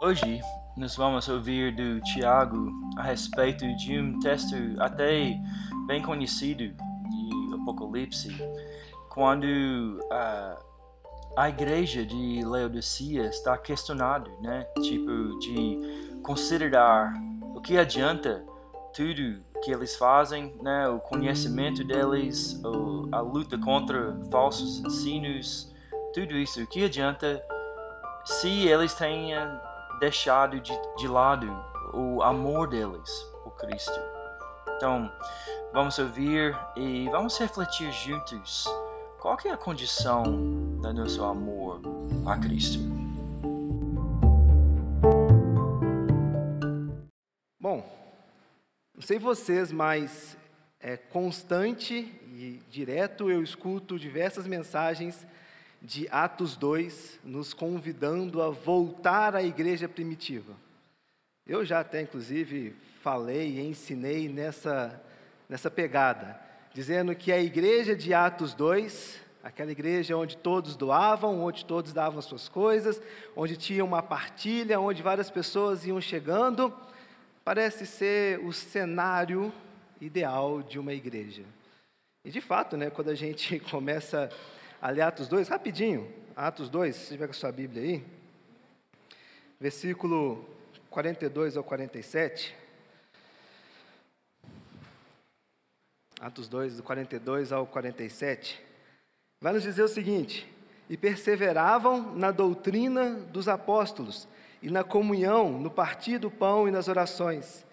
Hoje nós vamos ouvir do Tiago a respeito de um texto até bem conhecido de Apocalipse, quando a, a igreja de Laodicea está questionado, né? Tipo de considerar o que adianta tudo que eles fazem, né? O conhecimento deles, a luta contra falsos ensinos, tudo isso. O que adianta se eles tenham deixado de, de lado o amor deles por Cristo. Então, vamos ouvir e vamos refletir juntos qual é a condição do nosso amor a Cristo. Bom, não sei vocês, mas é constante e direto eu escuto diversas mensagens de Atos 2, nos convidando a voltar à igreja primitiva. Eu já até, inclusive, falei e ensinei nessa, nessa pegada, dizendo que a igreja de Atos 2, aquela igreja onde todos doavam, onde todos davam as suas coisas, onde tinha uma partilha, onde várias pessoas iam chegando, parece ser o cenário ideal de uma igreja. E de fato, né, quando a gente começa ali Atos 2, rapidinho, Atos 2, se tiver com a sua Bíblia aí, versículo 42 ao 47. Atos 2, do 42 ao 47, vai nos dizer o seguinte: E perseveravam na doutrina dos apóstolos, e na comunhão, no partir do pão e nas orações.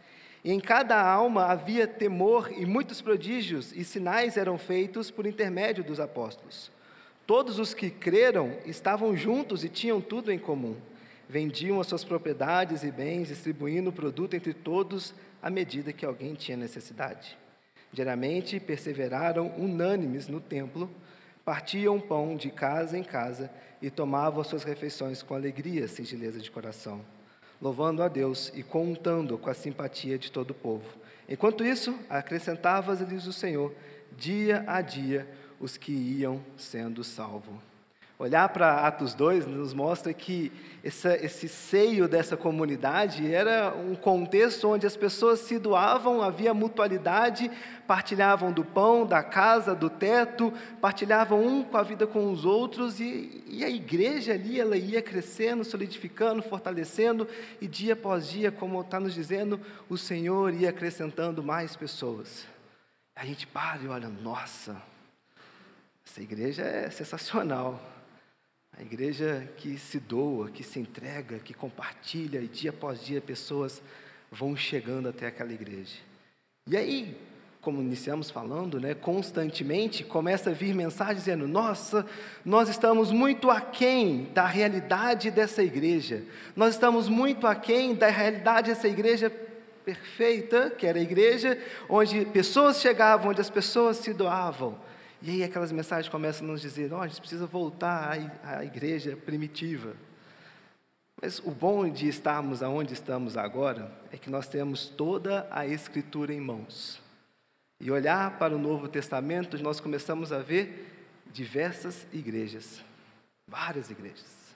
E em cada alma havia temor, e muitos prodígios e sinais eram feitos por intermédio dos apóstolos. Todos os que creram estavam juntos e tinham tudo em comum. Vendiam as suas propriedades e bens, distribuindo o produto entre todos à medida que alguém tinha necessidade. Diariamente perseveraram unânimes no templo, partiam pão de casa em casa e tomavam as suas refeições com alegria singeleza de coração, louvando a Deus e contando com a simpatia de todo o povo. Enquanto isso, acrescentava-lhes o Senhor, dia a dia, os que iam sendo salvos. Olhar para Atos 2 nos mostra que essa, esse seio dessa comunidade era um contexto onde as pessoas se doavam, havia mutualidade, partilhavam do pão, da casa, do teto, partilhavam um com a vida com os outros, e, e a igreja ali ela ia crescendo, solidificando, fortalecendo, e dia após dia, como está nos dizendo, o Senhor ia acrescentando mais pessoas. A gente para e olha, nossa, essa igreja é sensacional. A igreja que se doa, que se entrega, que compartilha, e dia após dia pessoas vão chegando até aquela igreja. E aí, como iniciamos falando, né, constantemente começa a vir mensagem dizendo: Nossa, nós estamos muito aquém da realidade dessa igreja, nós estamos muito aquém da realidade dessa igreja perfeita, que era a igreja onde pessoas chegavam, onde as pessoas se doavam. E aí aquelas mensagens começam a nos dizer, oh, a gente precisa voltar à, igreja primitiva. Mas o bom de estarmos aonde estamos agora é que nós temos toda a Escritura em mãos. E olhar para o Novo Testamento, nós começamos a ver diversas igrejas, várias igrejas,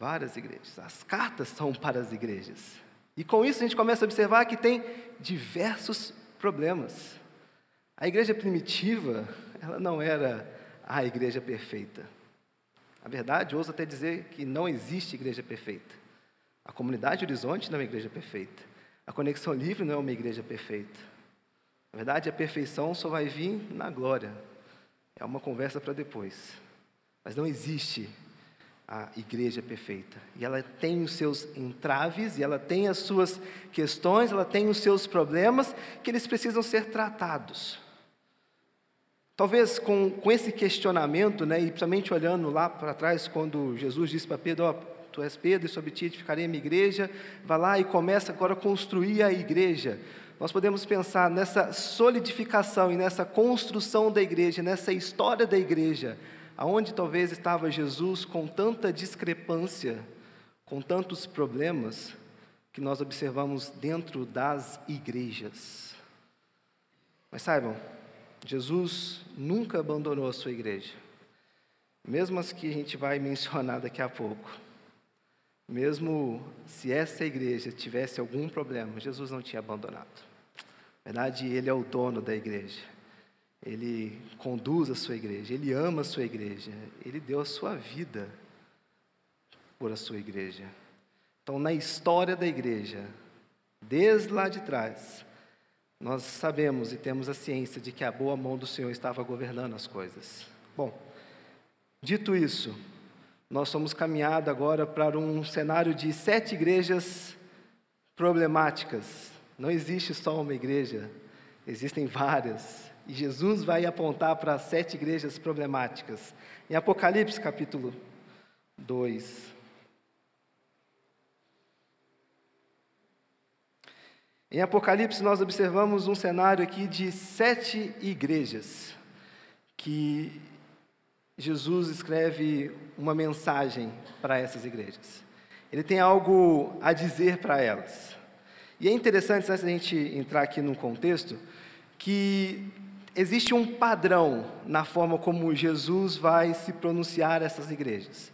várias igrejas. As cartas são para as igrejas. E com isso a gente começa a observar que tem diversos problemas. A igreja primitiva, ela não era a igreja perfeita. A verdade, ouso até dizer que não existe igreja perfeita. A comunidade Horizonte não é uma igreja perfeita. A conexão livre não é uma igreja perfeita. Na verdade, a perfeição só vai vir na glória. É uma conversa para depois. Mas não existe a igreja perfeita. E ela tem os seus entraves, e ela tem as suas questões, ela tem os seus problemas que eles precisam ser tratados. Talvez com, com esse questionamento, né, e principalmente olhando lá para trás, quando Jesus disse para Pedro: oh, Tu és Pedro, e sobre ti edificarei a minha igreja, vai lá e começa agora a construir a igreja. Nós podemos pensar nessa solidificação e nessa construção da igreja, nessa história da igreja, aonde talvez estava Jesus com tanta discrepância, com tantos problemas, que nós observamos dentro das igrejas. Mas saibam, Jesus nunca abandonou a sua igreja, mesmo as que a gente vai mencionar daqui a pouco. mesmo se essa igreja tivesse algum problema, Jesus não tinha abandonado. Na verdade, Ele é o dono da igreja. Ele conduz a sua igreja, Ele ama a sua igreja, Ele deu a sua vida por a sua igreja. Então, na história da igreja, desde lá de trás, nós sabemos e temos a ciência de que a boa mão do Senhor estava governando as coisas. Bom, dito isso, nós somos caminhados agora para um cenário de sete igrejas problemáticas. Não existe só uma igreja, existem várias. E Jesus vai apontar para sete igrejas problemáticas. Em Apocalipse capítulo 2. Em Apocalipse, nós observamos um cenário aqui de sete igrejas que Jesus escreve uma mensagem para essas igrejas. Ele tem algo a dizer para elas. E é interessante, antes da gente entrar aqui no contexto, que existe um padrão na forma como Jesus vai se pronunciar a essas igrejas.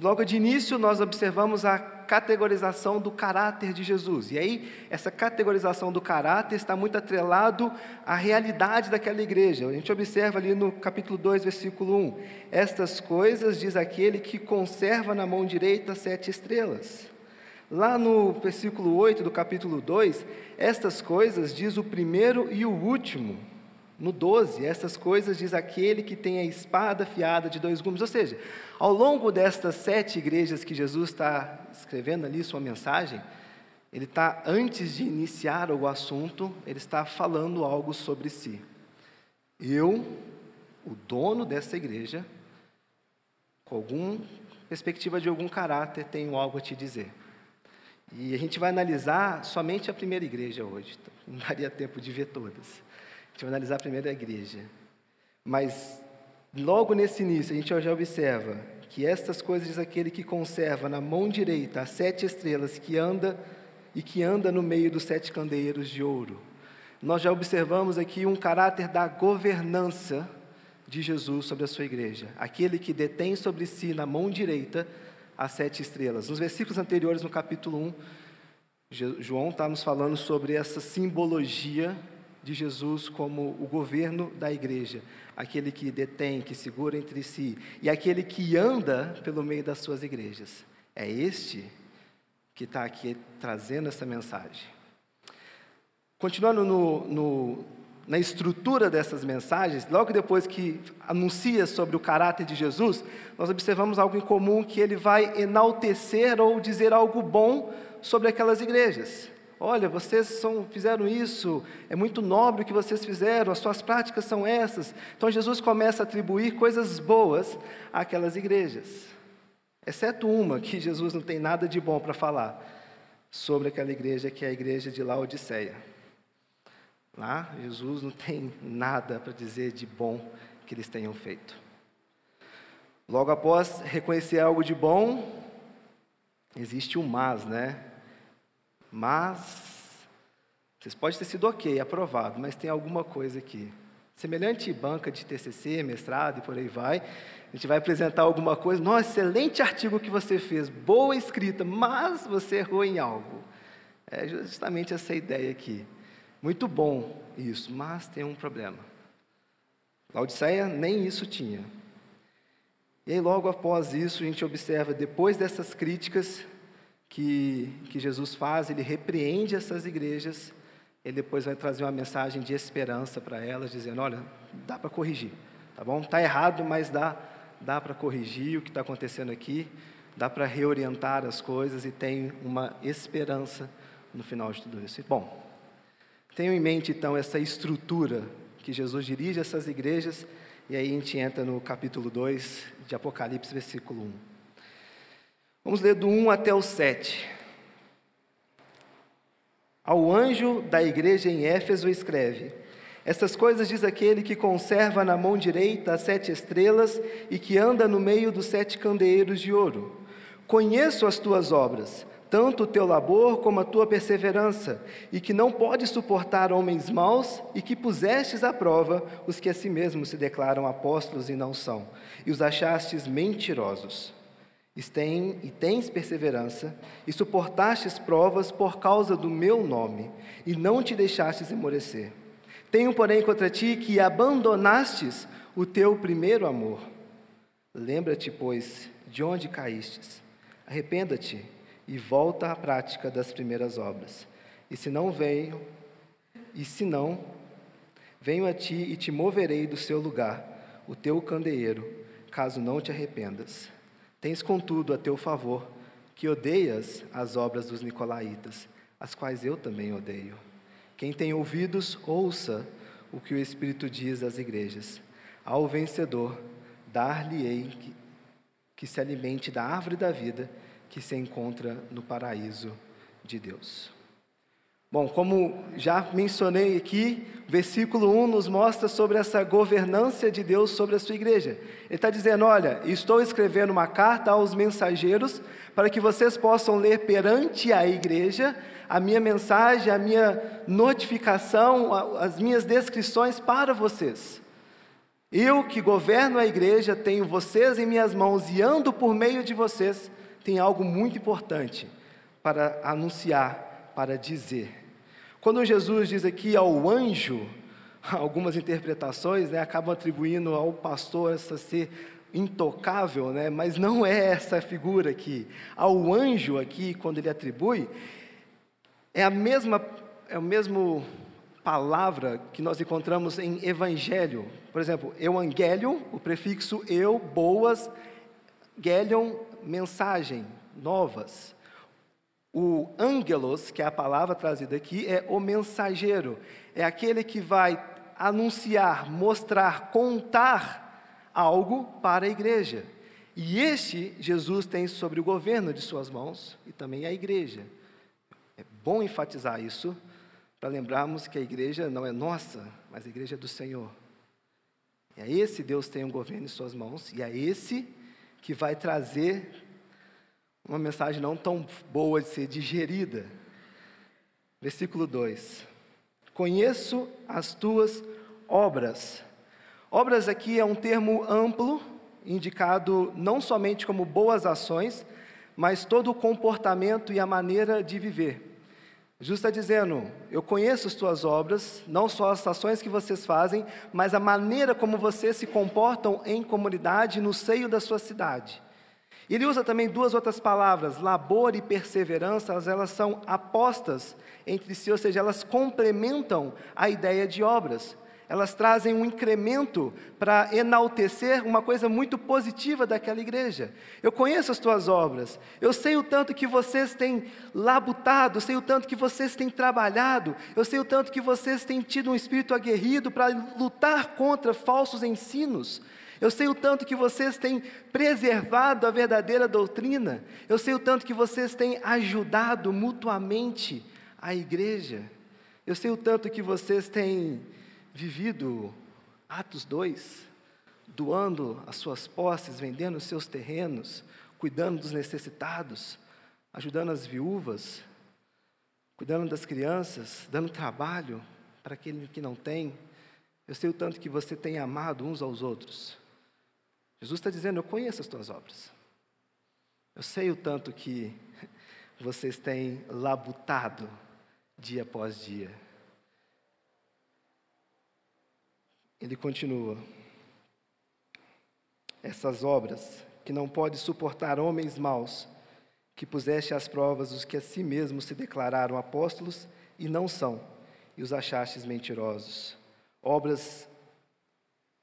Logo de início, nós observamos a categorização do caráter de Jesus. E aí, essa categorização do caráter está muito atrelado à realidade daquela igreja. A gente observa ali no capítulo 2, versículo 1. Estas coisas diz aquele que conserva na mão direita sete estrelas. Lá no versículo 8 do capítulo 2, estas coisas diz o primeiro e o último. No 12, essas coisas diz aquele que tem a espada afiada de dois gumes. Ou seja, ao longo destas sete igrejas que Jesus está escrevendo ali sua mensagem, ele está, antes de iniciar o assunto, ele está falando algo sobre si. Eu, o dono dessa igreja, com alguma perspectiva de algum caráter, tenho algo a te dizer. E a gente vai analisar somente a primeira igreja hoje, não daria tempo de ver todas. A gente vai analisar a primeira igreja. Mas logo nesse início, a gente já observa que estas coisas diz aquele que conserva na mão direita as sete estrelas que anda e que anda no meio dos sete candeeiros de ouro. Nós já observamos aqui um caráter da governança de Jesus sobre a sua igreja, aquele que detém sobre si na mão direita as sete estrelas. Nos versículos anteriores, no capítulo 1, João está nos falando sobre essa simbologia de Jesus como o governo da igreja, aquele que detém, que segura entre si, e aquele que anda pelo meio das suas igrejas. É este que está aqui trazendo essa mensagem. Continuando no, no, na estrutura dessas mensagens, logo depois que anuncia sobre o caráter de Jesus, nós observamos algo em comum que ele vai enaltecer ou dizer algo bom sobre aquelas igrejas. Olha, vocês são, fizeram isso, é muito nobre o que vocês fizeram, as suas práticas são essas. Então Jesus começa a atribuir coisas boas àquelas igrejas, exceto uma que Jesus não tem nada de bom para falar sobre aquela igreja que é a igreja de Laodiceia. Lá, Jesus não tem nada para dizer de bom que eles tenham feito. Logo após reconhecer algo de bom, existe um mas, né? Mas, vocês podem ter sido ok, aprovado, mas tem alguma coisa aqui. Semelhante banca de TCC, mestrado e por aí vai, a gente vai apresentar alguma coisa. Nossa, excelente artigo que você fez, boa escrita, mas você errou em algo. É justamente essa ideia aqui. Muito bom isso, mas tem um problema. Laodiceia nem isso tinha. E aí, logo após isso, a gente observa, depois dessas críticas, que, que Jesus faz, ele repreende essas igrejas, ele depois vai trazer uma mensagem de esperança para elas, dizendo: olha, dá para corrigir, tá bom? Está errado, mas dá, dá para corrigir o que está acontecendo aqui, dá para reorientar as coisas e tem uma esperança no final de tudo isso. Bom, tenho em mente então essa estrutura que Jesus dirige essas igrejas, e aí a gente entra no capítulo 2 de Apocalipse, versículo 1. Vamos ler do 1 até o 7. Ao anjo da igreja em Éfeso escreve: Estas coisas diz aquele que conserva na mão direita as sete estrelas e que anda no meio dos sete candeeiros de ouro. Conheço as tuas obras, tanto o teu labor como a tua perseverança, e que não podes suportar homens maus, e que pusestes à prova os que a si mesmos se declaram apóstolos e não são, e os achastes mentirosos e tens perseverança, e suportastes provas por causa do meu nome, e não te deixastes emorecer. Tenho, porém, contra ti que abandonastes o teu primeiro amor. Lembra-te, pois, de onde caístes. Arrependa-te e volta à prática das primeiras obras. E se não venho, e se não, venho a ti e te moverei do seu lugar, o teu candeeiro, caso não te arrependas. Tens, contudo, a teu favor que odeias as obras dos nicolaítas, as quais eu também odeio. Quem tem ouvidos, ouça o que o Espírito diz às igrejas. Ao vencedor, dar-lhe-ei que, que se alimente da árvore da vida que se encontra no paraíso de Deus. Bom, como já mencionei aqui, versículo 1 nos mostra sobre essa governança de Deus sobre a sua igreja. Ele está dizendo: Olha, estou escrevendo uma carta aos mensageiros para que vocês possam ler perante a igreja a minha mensagem, a minha notificação, as minhas descrições para vocês. Eu que governo a igreja, tenho vocês em minhas mãos e ando por meio de vocês, tenho algo muito importante para anunciar, para dizer. Quando Jesus diz aqui ao anjo, algumas interpretações né, acabam atribuindo ao pastor essa ser intocável, né, mas não é essa figura aqui. Ao anjo aqui, quando ele atribui, é a mesma, é o mesmo palavra que nós encontramos em evangelho. Por exemplo, evangelion, o prefixo eu, boas, gelion, mensagem, novas. O angelos, que é a palavra trazida aqui, é o mensageiro. É aquele que vai anunciar, mostrar, contar algo para a igreja. E este Jesus tem sobre o governo de suas mãos e também a igreja. É bom enfatizar isso para lembrarmos que a igreja não é nossa, mas a igreja é do Senhor. É esse Deus tem um governo em suas mãos e é esse que vai trazer uma mensagem não tão boa de ser digerida. Versículo 2: Conheço as tuas obras. Obras aqui é um termo amplo, indicado não somente como boas ações, mas todo o comportamento e a maneira de viver. Jesus está dizendo: Eu conheço as tuas obras, não só as ações que vocês fazem, mas a maneira como vocês se comportam em comunidade no seio da sua cidade. Ele usa também duas outras palavras, labor e perseverança, elas são apostas entre si, ou seja, elas complementam a ideia de obras. Elas trazem um incremento para enaltecer uma coisa muito positiva daquela igreja. Eu conheço as tuas obras, eu sei o tanto que vocês têm labutado, eu sei o tanto que vocês têm trabalhado, eu sei o tanto que vocês têm tido um espírito aguerrido para lutar contra falsos ensinos. Eu sei o tanto que vocês têm preservado a verdadeira doutrina. Eu sei o tanto que vocês têm ajudado mutuamente a igreja. Eu sei o tanto que vocês têm vivido Atos 2, doando as suas posses, vendendo os seus terrenos, cuidando dos necessitados, ajudando as viúvas, cuidando das crianças, dando trabalho para aquele que não tem. Eu sei o tanto que você tem amado uns aos outros. Jesus está dizendo: Eu conheço as tuas obras. Eu sei o tanto que vocês têm labutado dia após dia. Ele continua: Essas obras que não pode suportar homens maus, que puseste às provas os que a si mesmos se declararam apóstolos e não são, e os achastes mentirosos. Obras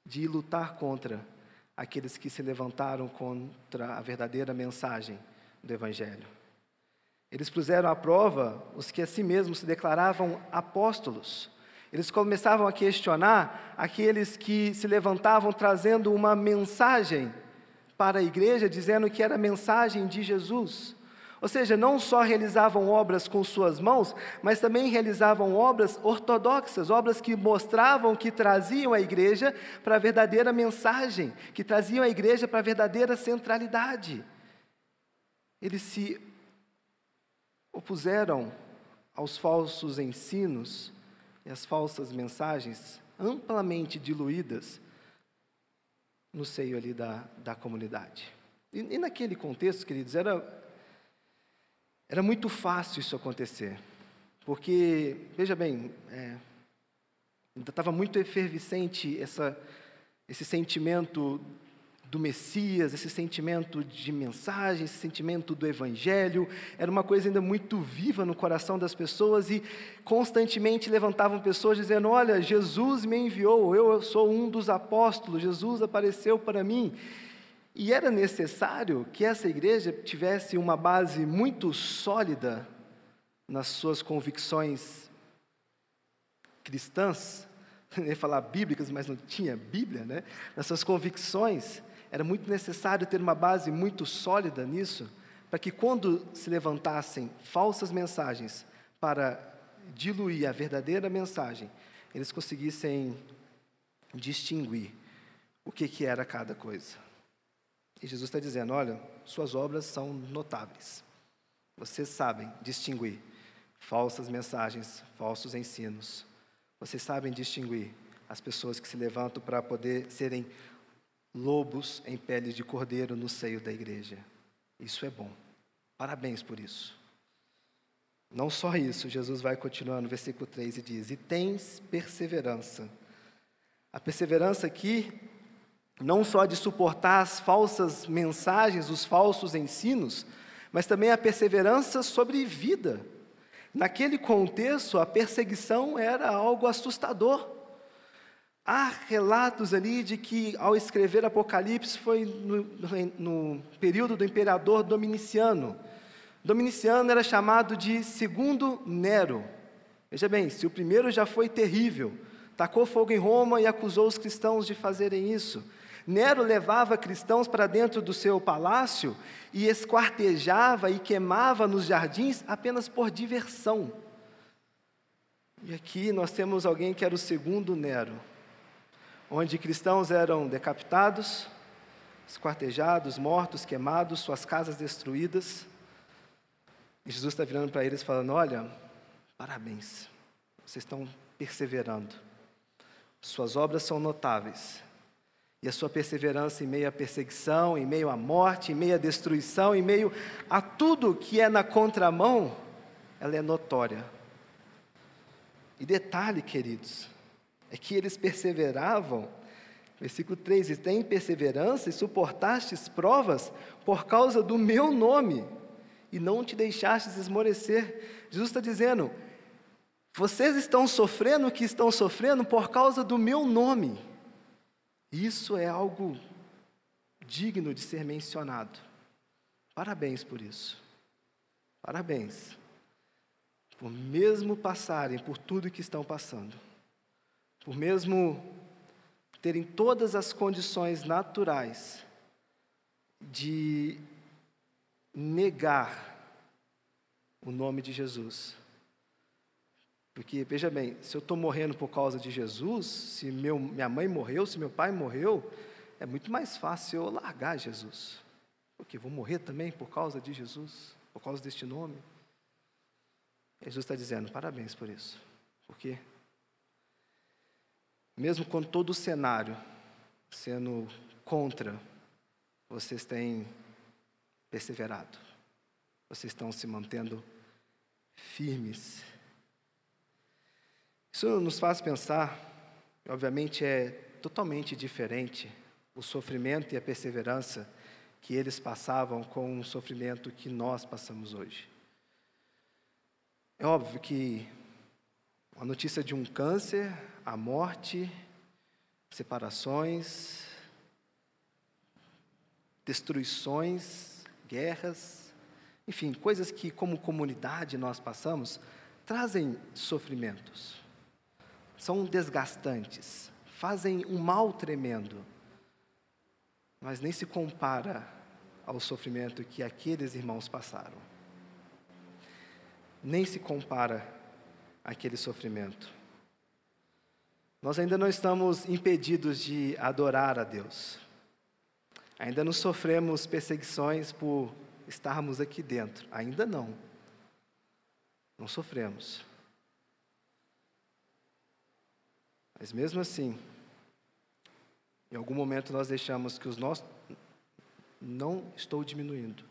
de lutar contra aqueles que se levantaram contra a verdadeira mensagem do Evangelho. Eles puseram à prova os que a si mesmos se declaravam apóstolos. Eles começavam a questionar aqueles que se levantavam trazendo uma mensagem para a igreja, dizendo que era a mensagem de Jesus. Ou seja, não só realizavam obras com suas mãos, mas também realizavam obras ortodoxas, obras que mostravam que traziam a igreja para a verdadeira mensagem, que traziam a igreja para a verdadeira centralidade. Eles se opuseram aos falsos ensinos e às falsas mensagens amplamente diluídas no seio ali da, da comunidade. E, e naquele contexto, queridos, era, era muito fácil isso acontecer. Porque, veja bem, é, estava muito efervescente essa, esse sentimento do Messias, esse sentimento de mensagem, esse sentimento do Evangelho, era uma coisa ainda muito viva no coração das pessoas e constantemente levantavam pessoas dizendo: Olha, Jesus me enviou, eu sou um dos apóstolos, Jesus apareceu para mim. E era necessário que essa igreja tivesse uma base muito sólida nas suas convicções cristãs, nem falar bíblicas, mas não tinha Bíblia, né? Nas suas convicções, era muito necessário ter uma base muito sólida nisso, para que quando se levantassem falsas mensagens para diluir a verdadeira mensagem, eles conseguissem distinguir o que, que era cada coisa. E Jesus está dizendo: olha, suas obras são notáveis. Vocês sabem distinguir falsas mensagens, falsos ensinos. Vocês sabem distinguir as pessoas que se levantam para poder serem lobos em pele de cordeiro no seio da igreja. Isso é bom. Parabéns por isso. Não só isso, Jesus vai continuar no versículo 3 e diz: E tens perseverança. A perseverança aqui, não só de suportar as falsas mensagens, os falsos ensinos, mas também a perseverança sobre vida. Naquele contexto, a perseguição era algo assustador. Há relatos ali de que, ao escrever Apocalipse, foi no, no, período do imperador Dominiciano. Dominiciano era chamado de segundo Nero. Veja bem, se o primeiro já foi terrível, tacou fogo em Roma e acusou os cristãos de fazerem isso. Nero levava cristãos para dentro do seu palácio e esquartejava e queimava nos jardins apenas por diversão. E aqui nós temos alguém que era o segundo Nero onde cristãos eram decapitados, esquartejados, mortos, queimados, suas casas destruídas. E Jesus está virando para eles falando: Olha, parabéns, vocês estão perseverando, suas obras são notáveis. E a sua perseverança em meio à perseguição, em meio à morte, em meio à destruição, em meio a tudo que é na contramão, ela é notória. E detalhe, queridos, é que eles perseveravam. Versículo 3: E tem perseverança e suportastes provas por causa do meu nome, e não te deixastes esmorecer. Jesus está dizendo: vocês estão sofrendo o que estão sofrendo por causa do meu nome. Isso é algo digno de ser mencionado. Parabéns por isso. Parabéns. Por mesmo passarem por tudo que estão passando por mesmo terem todas as condições naturais de negar o nome de Jesus. Porque, veja bem, se eu estou morrendo por causa de Jesus, se meu, minha mãe morreu, se meu pai morreu, é muito mais fácil eu largar Jesus. Porque vou morrer também por causa de Jesus, por causa deste nome. Jesus está dizendo, parabéns por isso. Porque mesmo com todo o cenário sendo contra, vocês têm perseverado, vocês estão se mantendo firmes. Isso nos faz pensar, obviamente é totalmente diferente o sofrimento e a perseverança que eles passavam com o sofrimento que nós passamos hoje. É óbvio que a notícia de um câncer a morte, separações, destruições, guerras, enfim, coisas que como comunidade nós passamos, trazem sofrimentos, são desgastantes, fazem um mal tremendo, mas nem se compara ao sofrimento que aqueles irmãos passaram. Nem se compara àquele sofrimento. Nós ainda não estamos impedidos de adorar a Deus. Ainda não sofremos perseguições por estarmos aqui dentro. Ainda não. Não sofremos. Mas mesmo assim, em algum momento nós deixamos que os nossos, não estou diminuindo.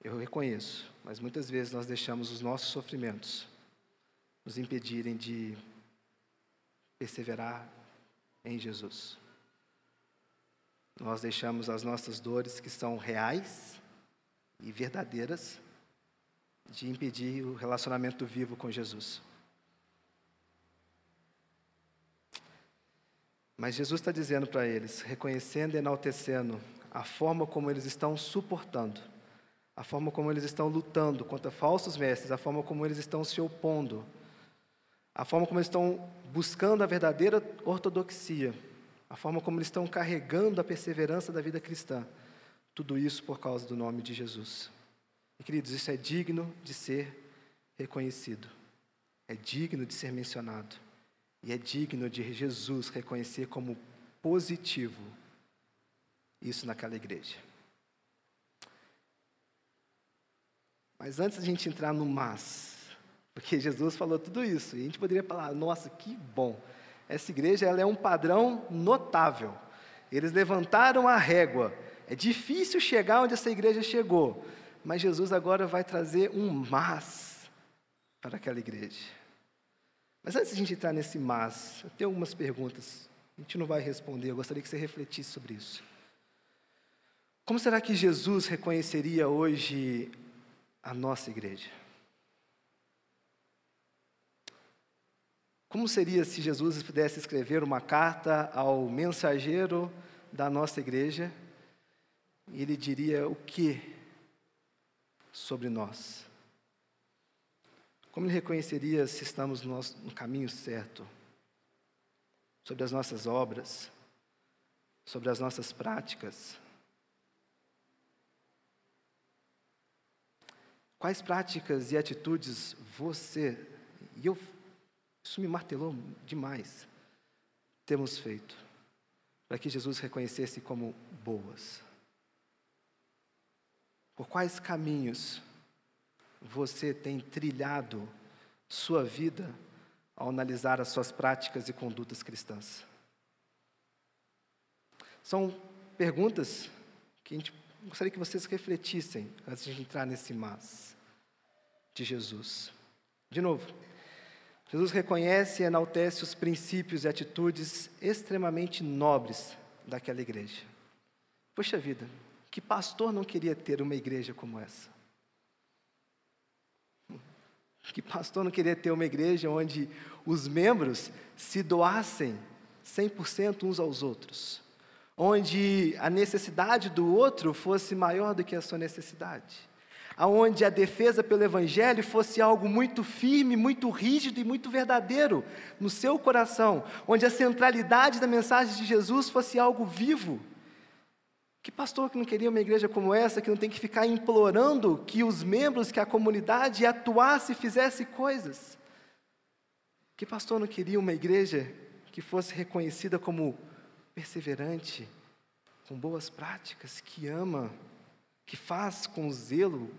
Eu reconheço, mas muitas vezes nós deixamos os nossos sofrimentos nos impedirem de perseverar em Jesus. Nós deixamos as nossas dores, que são reais e verdadeiras, de impedir o relacionamento vivo com Jesus. Mas Jesus está dizendo para eles, reconhecendo e enaltecendo a forma como eles estão suportando, a forma como eles estão lutando contra falsos mestres, a forma como eles estão se opondo, a forma como eles estão buscando a verdadeira ortodoxia, a forma como eles estão carregando a perseverança da vida cristã. Tudo isso por causa do nome de Jesus. E, queridos, isso é digno de ser reconhecido, é digno de ser mencionado. E é digno de Jesus reconhecer como positivo isso naquela igreja. Mas antes a gente entrar no mas, porque Jesus falou tudo isso, e a gente poderia falar, nossa, que bom. Essa igreja ela é um padrão notável. Eles levantaram a régua. É difícil chegar onde essa igreja chegou, mas Jesus agora vai trazer um mas para aquela igreja. Mas antes de a gente entrar nesse mas, eu tenho algumas perguntas. A gente não vai responder, eu gostaria que você refletisse sobre isso. Como será que Jesus reconheceria hoje a nossa igreja? Como seria se Jesus pudesse escrever uma carta ao mensageiro da nossa igreja e ele diria o que sobre nós? Como ele reconheceria se estamos no caminho certo? Sobre as nossas obras, sobre as nossas práticas. Quais práticas e atitudes você, e eu, isso me martelou demais, temos feito para que Jesus reconhecesse como boas? Por quais caminhos você tem trilhado sua vida ao analisar as suas práticas e condutas cristãs? São perguntas que a gente gostaria que vocês refletissem antes de entrar nesse mas de Jesus. De novo, Jesus reconhece e enaltece os princípios e atitudes extremamente nobres daquela igreja. Poxa vida, que pastor não queria ter uma igreja como essa? Que pastor não queria ter uma igreja onde os membros se doassem 100% uns aos outros, onde a necessidade do outro fosse maior do que a sua necessidade, aonde a defesa pelo evangelho fosse algo muito firme, muito rígido e muito verdadeiro no seu coração, onde a centralidade da mensagem de Jesus fosse algo vivo. Que pastor que não queria uma igreja como essa, que não tem que ficar implorando que os membros, que a comunidade atuasse e fizesse coisas? Que pastor não queria uma igreja que fosse reconhecida como perseverante, com boas práticas, que ama, que faz com zelo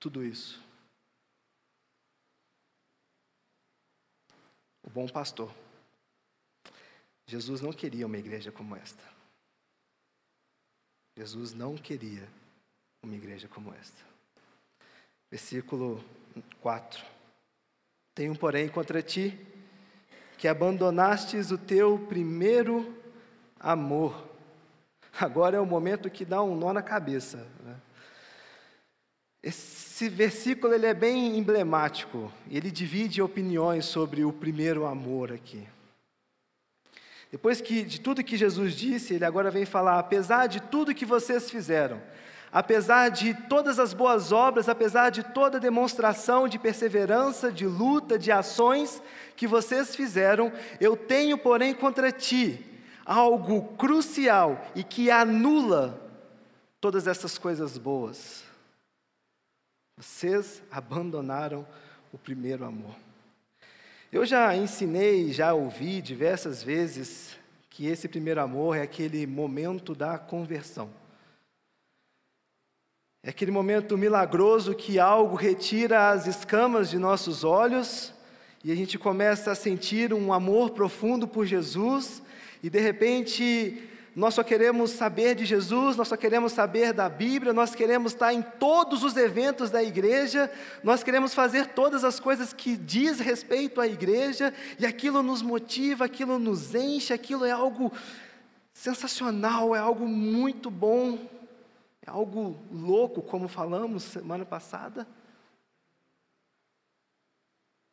tudo isso? O bom pastor. Jesus não queria uma igreja como esta. Jesus não queria uma igreja como esta. Versículo 4. Tenho, porém, contra ti que abandonastes o teu primeiro amor. Agora é o momento que dá um nó na cabeça. Né? Esse versículo ele é bem emblemático. Ele divide opiniões sobre o primeiro amor aqui. Depois que, de tudo que Jesus disse, ele agora vem falar: apesar de tudo que vocês fizeram, apesar de todas as boas obras, apesar de toda demonstração de perseverança, de luta, de ações que vocês fizeram, eu tenho, porém, contra ti algo crucial e que anula todas essas coisas boas. Vocês abandonaram o primeiro amor. Eu já ensinei, já ouvi diversas vezes que esse primeiro amor é aquele momento da conversão. É aquele momento milagroso que algo retira as escamas de nossos olhos e a gente começa a sentir um amor profundo por Jesus e de repente nós só queremos saber de Jesus, nós só queremos saber da Bíblia, nós queremos estar em todos os eventos da igreja, nós queremos fazer todas as coisas que diz respeito à igreja, e aquilo nos motiva, aquilo nos enche, aquilo é algo sensacional, é algo muito bom, é algo louco, como falamos semana passada.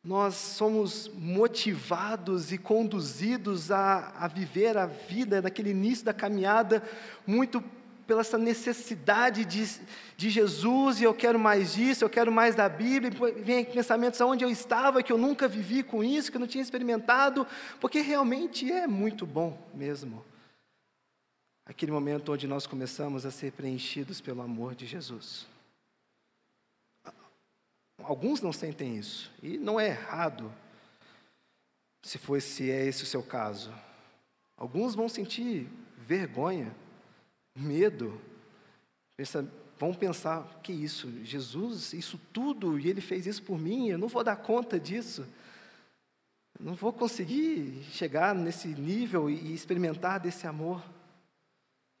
Nós somos motivados e conduzidos a, a viver a vida naquele início da caminhada, muito pela essa necessidade de, de Jesus, e eu quero mais disso, eu quero mais da Bíblia, vem pensamentos aonde eu estava, que eu nunca vivi com isso, que eu não tinha experimentado, porque realmente é muito bom mesmo. Aquele momento onde nós começamos a ser preenchidos pelo amor de Jesus. Alguns não sentem isso, e não é errado, se for se é esse o seu caso. Alguns vão sentir vergonha, medo, pensa, vão pensar: que isso? Jesus, isso tudo, e ele fez isso por mim, eu não vou dar conta disso. Não vou conseguir chegar nesse nível e experimentar desse amor.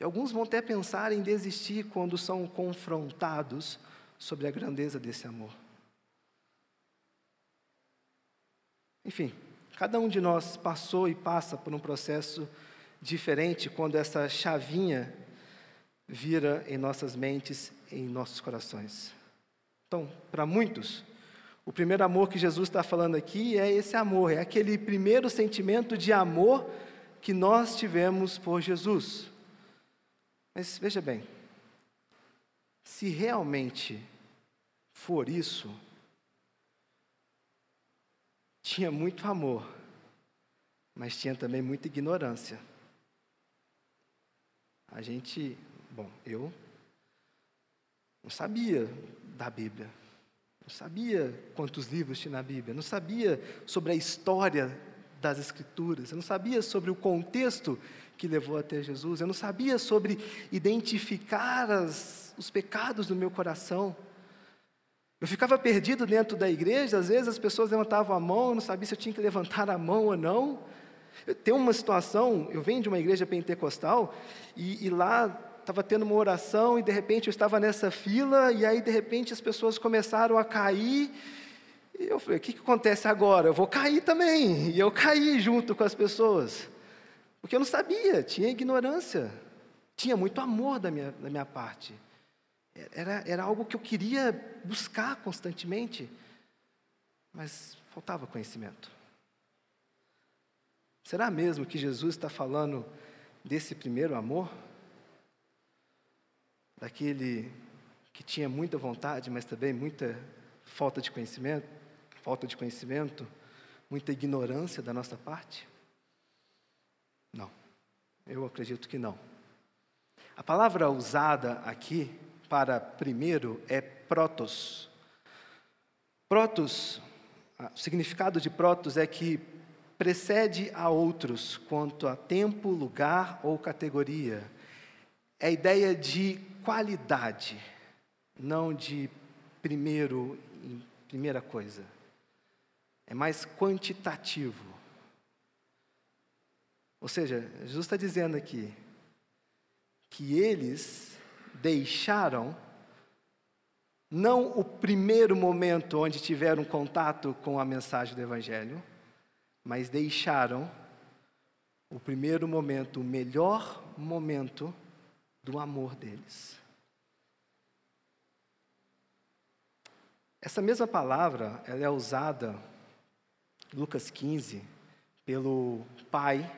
E alguns vão até pensar em desistir quando são confrontados sobre a grandeza desse amor. Enfim, cada um de nós passou e passa por um processo diferente quando essa chavinha vira em nossas mentes, em nossos corações. Então, para muitos, o primeiro amor que Jesus está falando aqui é esse amor, é aquele primeiro sentimento de amor que nós tivemos por Jesus. Mas veja bem, se realmente for isso, tinha muito amor, mas tinha também muita ignorância. A gente, bom, eu não sabia da Bíblia, não sabia quantos livros tinha na Bíblia, não sabia sobre a história das Escrituras, eu não sabia sobre o contexto que levou até Jesus, eu não sabia sobre identificar as, os pecados do meu coração. Eu ficava perdido dentro da igreja, às vezes as pessoas levantavam a mão, eu não sabia se eu tinha que levantar a mão ou não. Tem uma situação, eu venho de uma igreja pentecostal, e, e lá estava tendo uma oração, e de repente eu estava nessa fila, e aí de repente as pessoas começaram a cair, e eu falei: o que, que acontece agora? Eu vou cair também. E eu caí junto com as pessoas, porque eu não sabia, tinha ignorância, tinha muito amor da minha, da minha parte. Era, era algo que eu queria buscar constantemente, mas faltava conhecimento. Será mesmo que Jesus está falando desse primeiro amor? Daquele que tinha muita vontade, mas também muita falta de conhecimento, falta de conhecimento, muita ignorância da nossa parte? Não, eu acredito que não. A palavra usada aqui para primeiro é protos. Protos, o significado de protos é que precede a outros quanto a tempo, lugar ou categoria. É a ideia de qualidade, não de primeiro, primeira coisa. É mais quantitativo. Ou seja, Jesus está dizendo aqui que eles deixaram não o primeiro momento onde tiveram contato com a mensagem do Evangelho, mas deixaram o primeiro momento, o melhor momento do amor deles. Essa mesma palavra, ela é usada, Lucas 15, pelo pai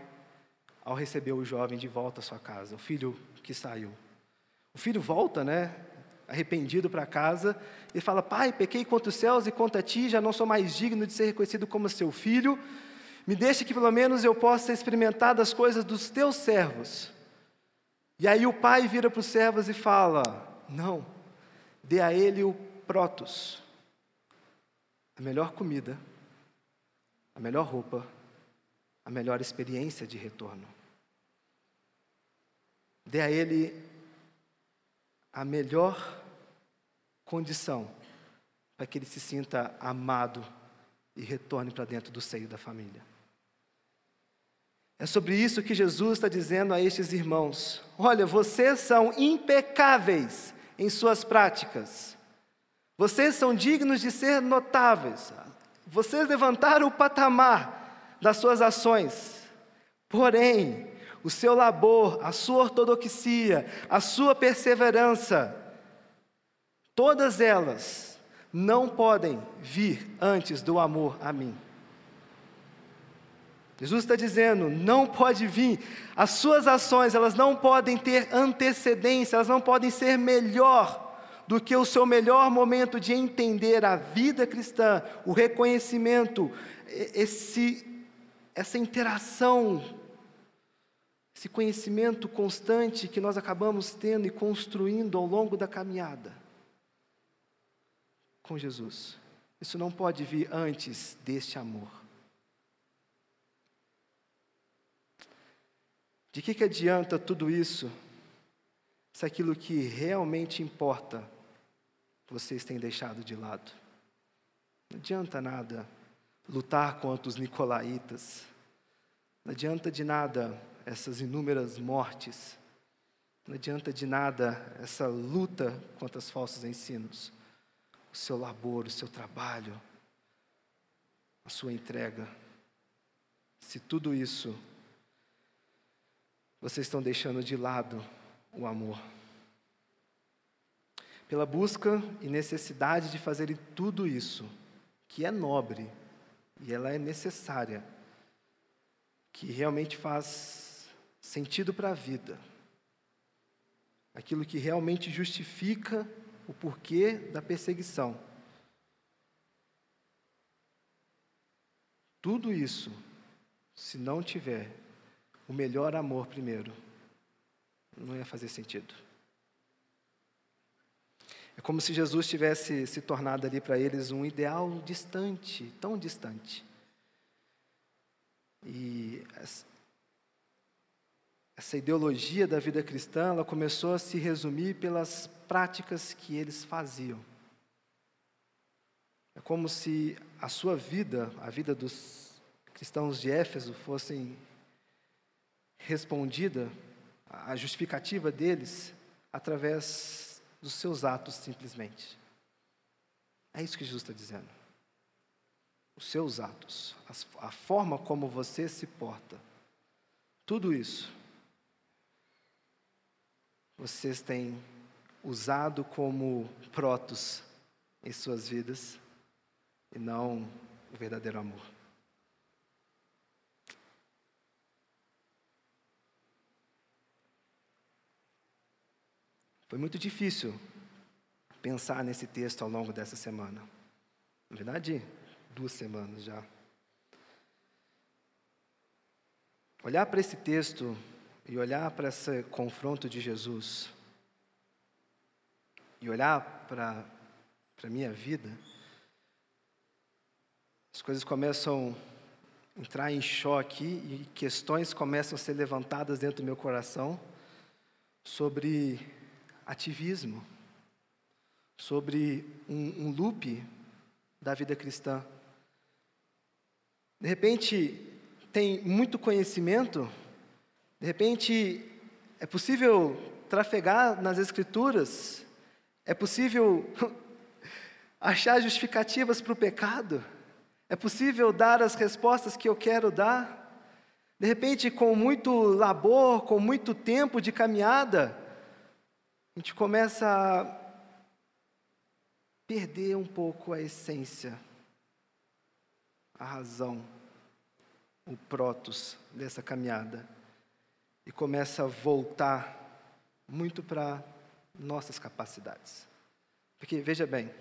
ao receber o jovem de volta à sua casa, o filho que saiu. O filho volta, né? Arrependido para casa e fala: Pai, pequei contra os céus e contra ti, já não sou mais digno de ser reconhecido como seu filho. Me deixe que pelo menos eu possa experimentar das coisas dos teus servos. E aí o pai vira para os servos e fala: Não, dê a ele o protos, a melhor comida, a melhor roupa, a melhor experiência de retorno. Dê a ele a melhor condição para que ele se sinta amado e retorne para dentro do seio da família. É sobre isso que Jesus está dizendo a estes irmãos: olha, vocês são impecáveis em suas práticas, vocês são dignos de ser notáveis, vocês levantaram o patamar das suas ações, porém, o seu labor, a sua ortodoxia, a sua perseverança, todas elas não podem vir antes do amor a mim. Jesus está dizendo, não pode vir, as suas ações, elas não podem ter antecedência, elas não podem ser melhor do que o seu melhor momento de entender a vida cristã, o reconhecimento, esse, essa interação, esse conhecimento constante que nós acabamos tendo e construindo ao longo da caminhada com Jesus. Isso não pode vir antes deste amor. De que, que adianta tudo isso se aquilo que realmente importa vocês têm deixado de lado? Não adianta nada lutar contra os nicolaítas, não adianta de nada essas inúmeras mortes, não adianta de nada essa luta contra os falsos ensinos, o seu labor, o seu trabalho, a sua entrega, se tudo isso vocês estão deixando de lado o amor. Pela busca e necessidade de fazerem tudo isso, que é nobre e ela é necessária, que realmente faz sentido para a vida, aquilo que realmente justifica o porquê da perseguição. Tudo isso, se não tiver o melhor amor primeiro, não ia fazer sentido. É como se Jesus tivesse se tornado ali para eles um ideal distante, tão distante. E essa ideologia da vida cristã, ela começou a se resumir pelas práticas que eles faziam. É como se a sua vida, a vida dos cristãos de Éfeso, fossem respondida, a justificativa deles, através dos seus atos simplesmente. É isso que Jesus está dizendo. Os seus atos, a forma como você se porta, tudo isso, vocês têm usado como protos em suas vidas e não o verdadeiro amor. Foi muito difícil pensar nesse texto ao longo dessa semana. Na verdade, duas semanas já. Olhar para esse texto e olhar para esse confronto de Jesus e olhar para a minha vida, as coisas começam a entrar em choque e questões começam a ser levantadas dentro do meu coração sobre ativismo, sobre um, um loop da vida cristã. De repente, tem muito conhecimento, de repente, é possível trafegar nas Escrituras, é possível achar justificativas para o pecado, é possível dar as respostas que eu quero dar. De repente, com muito labor, com muito tempo de caminhada, a gente começa a perder um pouco a essência, a razão, o protos dessa caminhada e começa a voltar muito para nossas capacidades. Porque, veja bem,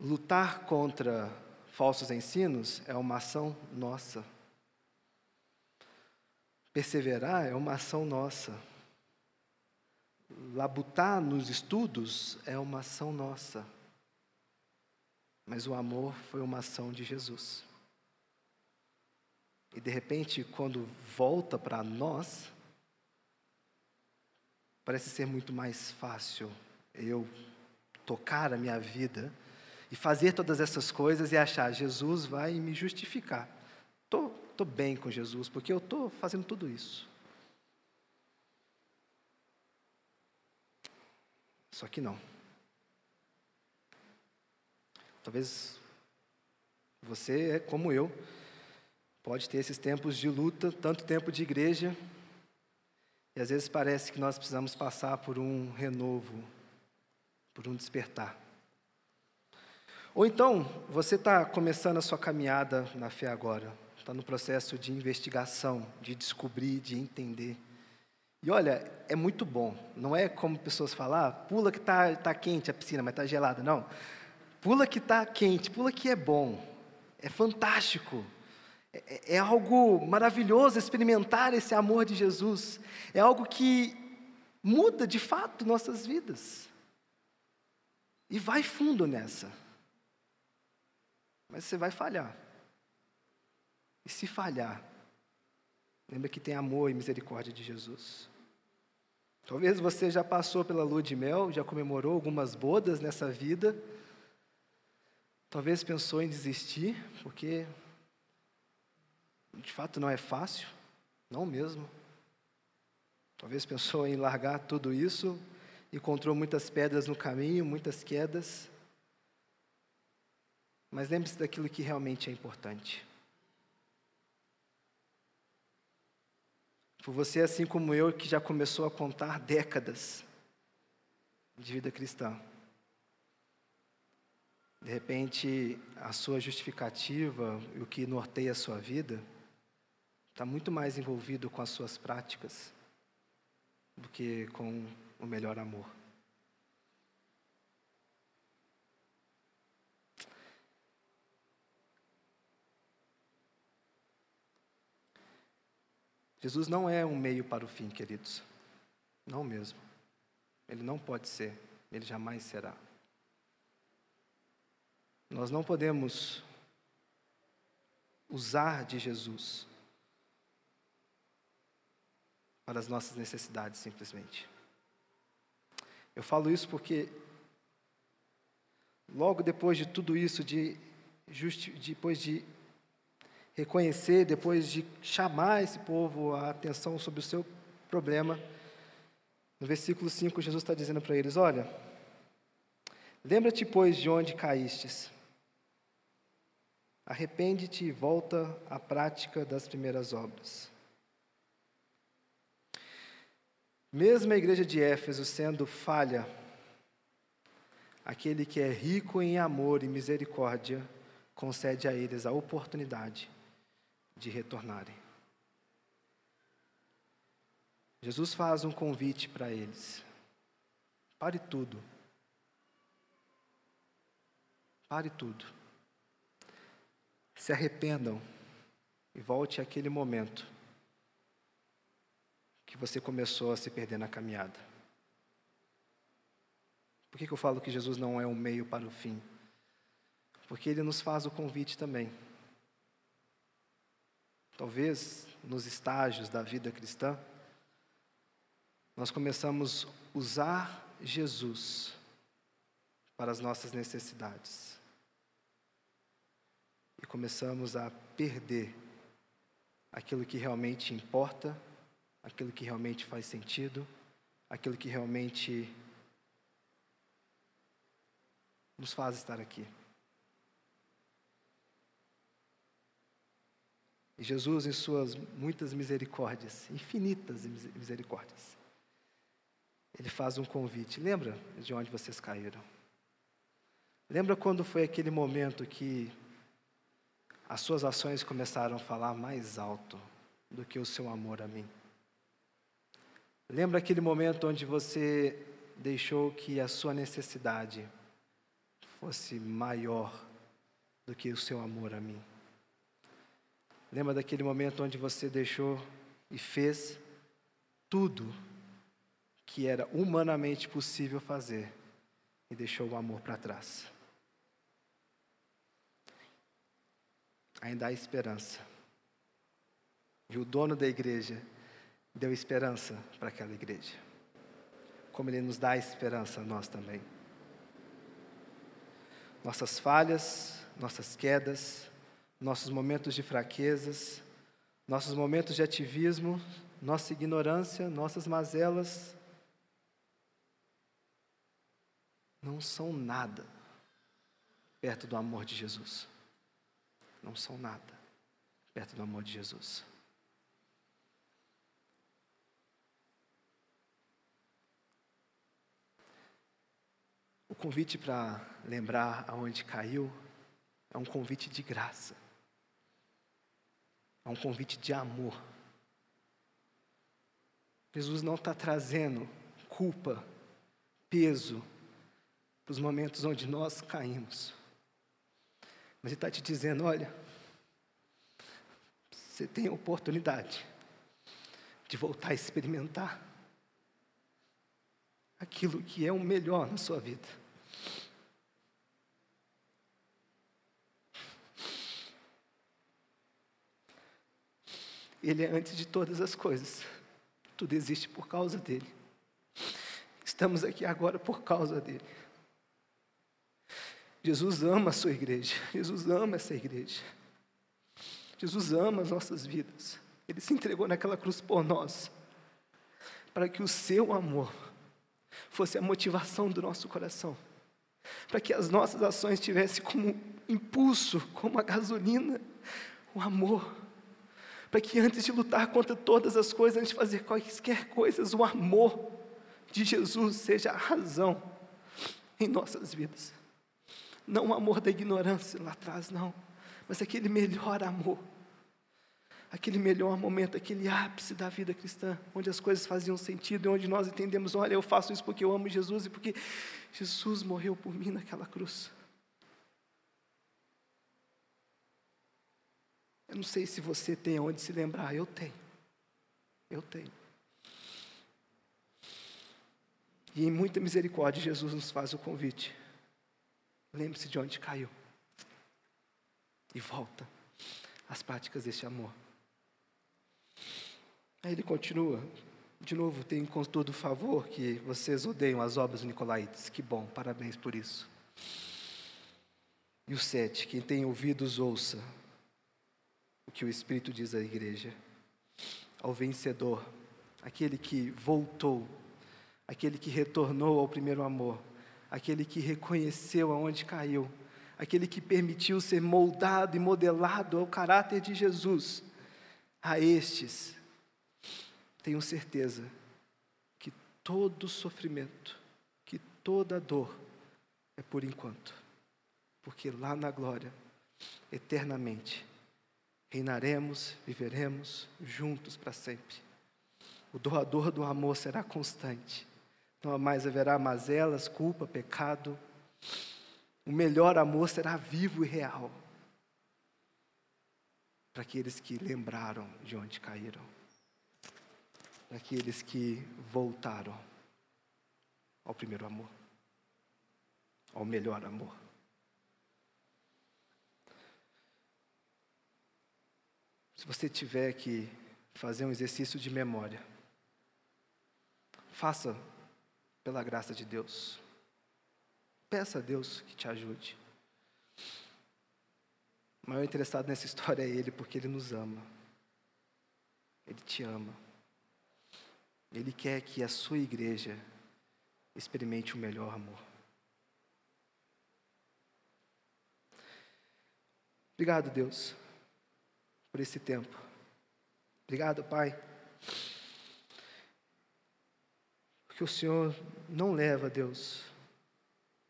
lutar contra falsos ensinos é uma ação nossa. Perseverar é uma ação nossa. Labutar nos estudos é uma ação nossa, mas o amor foi uma ação de Jesus. E de repente, quando volta para nós, parece ser muito mais fácil eu tocar a minha vida e fazer todas essas coisas e achar, Jesus vai me justificar. Tô, estou bem com Jesus, porque eu estou fazendo tudo isso. Só que não. Talvez você, como eu, pode ter esses tempos de luta, tanto tempo de igreja, e às vezes parece que nós precisamos passar por um renovo, por um despertar. Ou então, você está começando a sua caminhada na fé agora, está no processo de investigação, de descobrir, de entender. E olha, é muito bom, não é como pessoas falam, ah, pula que está tá quente a piscina, mas está gelada. Não, pula que está quente, pula que é bom, é fantástico. É, é algo maravilhoso experimentar esse amor de Jesus. É algo que muda de fato nossas vidas. E vai fundo nessa. Mas você vai falhar. E se falhar, lembra que tem amor e misericórdia de Jesus. Talvez você já passou pela lua de mel, já comemorou algumas bodas nessa vida. Talvez pensou em desistir, porque de fato não é fácil, não mesmo. Talvez pensou em largar tudo isso, encontrou muitas pedras no caminho, muitas quedas. Mas lembre-se daquilo que realmente é importante. Por você, assim como eu, que já começou a contar décadas de vida cristã. De repente, a sua justificativa o que norteia a sua vida está muito mais envolvido com as suas práticas do que com o melhor amor. Jesus não é um meio para o fim, queridos. Não mesmo. Ele não pode ser, ele jamais será. Nós não podemos usar de Jesus para as nossas necessidades, simplesmente. Eu falo isso porque, logo depois de tudo isso, de justi depois de reconhecer, depois de chamar esse povo a atenção sobre o seu problema, no versículo 5, Jesus está dizendo para eles: Olha, lembra-te, pois, de onde caístes. Arrepende-te e volta à prática das primeiras obras. Mesmo a igreja de Éfeso sendo falha, aquele que é rico em amor e misericórdia concede a eles a oportunidade de retornarem. Jesus faz um convite para eles. Pare tudo. Pare tudo. Se arrependam e volte àquele momento que você começou a se perder na caminhada. Por que, que eu falo que Jesus não é um meio para o fim? Porque ele nos faz o convite também. Talvez nos estágios da vida cristã, nós começamos a usar Jesus para as nossas necessidades. E começamos a perder aquilo que realmente importa, aquilo que realmente faz sentido, aquilo que realmente nos faz estar aqui. E Jesus, em suas muitas misericórdias, infinitas misericórdias, ele faz um convite. Lembra de onde vocês caíram? Lembra quando foi aquele momento que as suas ações começaram a falar mais alto do que o seu amor a mim? Lembra aquele momento onde você deixou que a sua necessidade fosse maior do que o seu amor a mim? Lembra daquele momento onde você deixou e fez tudo que era humanamente possível fazer e deixou o amor para trás? Ainda há esperança. E o dono da igreja deu esperança para aquela igreja. Como ele nos dá esperança a nós também. Nossas falhas, nossas quedas, nossos momentos de fraquezas, nossos momentos de ativismo, nossa ignorância, nossas mazelas, não são nada perto do amor de Jesus. Não são nada perto do amor de Jesus. O convite para lembrar aonde caiu é um convite de graça. É um convite de amor. Jesus não está trazendo culpa, peso, para os momentos onde nós caímos. Mas Ele está te dizendo: olha, você tem a oportunidade de voltar a experimentar aquilo que é o melhor na sua vida. Ele é antes de todas as coisas. Tudo existe por causa dele. Estamos aqui agora por causa dele. Jesus ama a sua igreja. Jesus ama essa igreja. Jesus ama as nossas vidas. Ele se entregou naquela cruz por nós, para que o seu amor fosse a motivação do nosso coração, para que as nossas ações tivessem como impulso, como a gasolina, o amor, para que antes de lutar contra todas as coisas, antes de fazer quaisquer coisas, o amor de Jesus seja a razão em nossas vidas. Não o amor da ignorância lá atrás, não, mas aquele melhor amor. Aquele melhor momento, aquele ápice da vida cristã, onde as coisas faziam sentido e onde nós entendemos: olha, eu faço isso porque eu amo Jesus e porque Jesus morreu por mim naquela cruz. Eu não sei se você tem onde se lembrar, eu tenho. Eu tenho. E em muita misericórdia, Jesus nos faz o convite. Lembre-se de onde caiu. E volta às práticas deste amor. Aí ele continua. De novo, tenho com todo favor que vocês odeiam as obras Nicolaites. Que bom, parabéns por isso. E o sete, quem tem ouvidos, ouça o que o Espírito diz à igreja. Ao vencedor, aquele que voltou, aquele que retornou ao primeiro amor aquele que reconheceu aonde caiu, aquele que permitiu ser moldado e modelado ao caráter de Jesus, a estes, tenho certeza que todo sofrimento, que toda dor é por enquanto, porque lá na glória, eternamente, reinaremos, viveremos juntos para sempre. O doador do amor será constante não mais haverá mazelas, culpa, pecado. O melhor amor será vivo e real para aqueles que lembraram de onde caíram, para aqueles que voltaram ao primeiro amor, ao melhor amor. Se você tiver que fazer um exercício de memória, faça pela graça de Deus. Peça a Deus que te ajude. O maior interessado nessa história é Ele, porque Ele nos ama. Ele te ama. Ele quer que a sua igreja experimente o melhor amor. Obrigado, Deus, por esse tempo. Obrigado, Pai. Porque o Senhor não leva, Deus,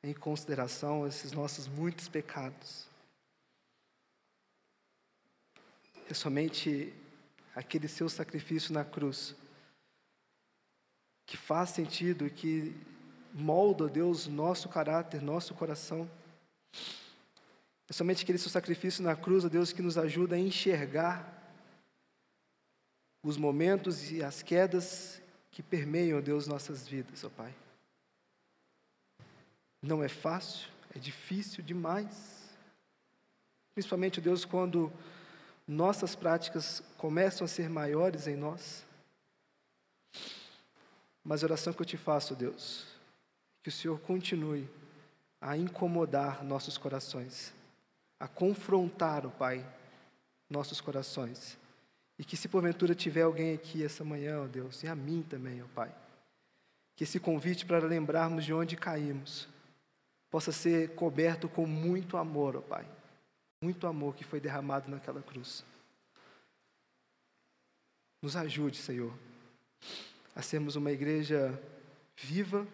em consideração esses nossos muitos pecados. É somente aquele seu sacrifício na cruz que faz sentido, que molda, Deus, nosso caráter, nosso coração. É somente aquele seu sacrifício na cruz, Deus, que nos ajuda a enxergar os momentos e as quedas que permeiam, Deus, nossas vidas, ó Pai. Não é fácil, é difícil demais. Principalmente, Deus, quando nossas práticas começam a ser maiores em nós. Mas a oração que eu te faço, Deus, que o Senhor continue a incomodar nossos corações, a confrontar, ó Pai, nossos corações, E que se porventura tiver alguém aqui essa manhã, ó Deus, e a mim também, ó Pai, que esse convite para lembrarmos de onde caímos possa ser coberto com muito amor, ó Pai. Muito amor que foi derramado naquela cruz. Nos ajude, Senhor, a sermos uma igreja viva,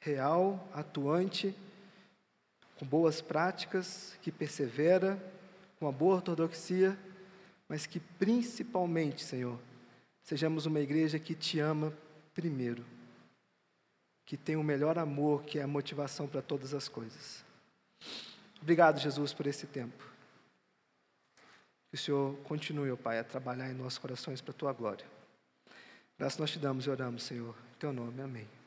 real, atuante, com boas práticas, que persevera, com uma boa ortodoxia, mas que principalmente, Senhor, sejamos uma igreja que te ama primeiro, que tem o melhor amor, que é a motivação para todas as coisas. Obrigado, Jesus, por esse tempo. Que o Senhor continue, ó Pai, a trabalhar em nossos corações para a tua glória. Graças nós te damos e oramos, Senhor. Em teu nome, amém.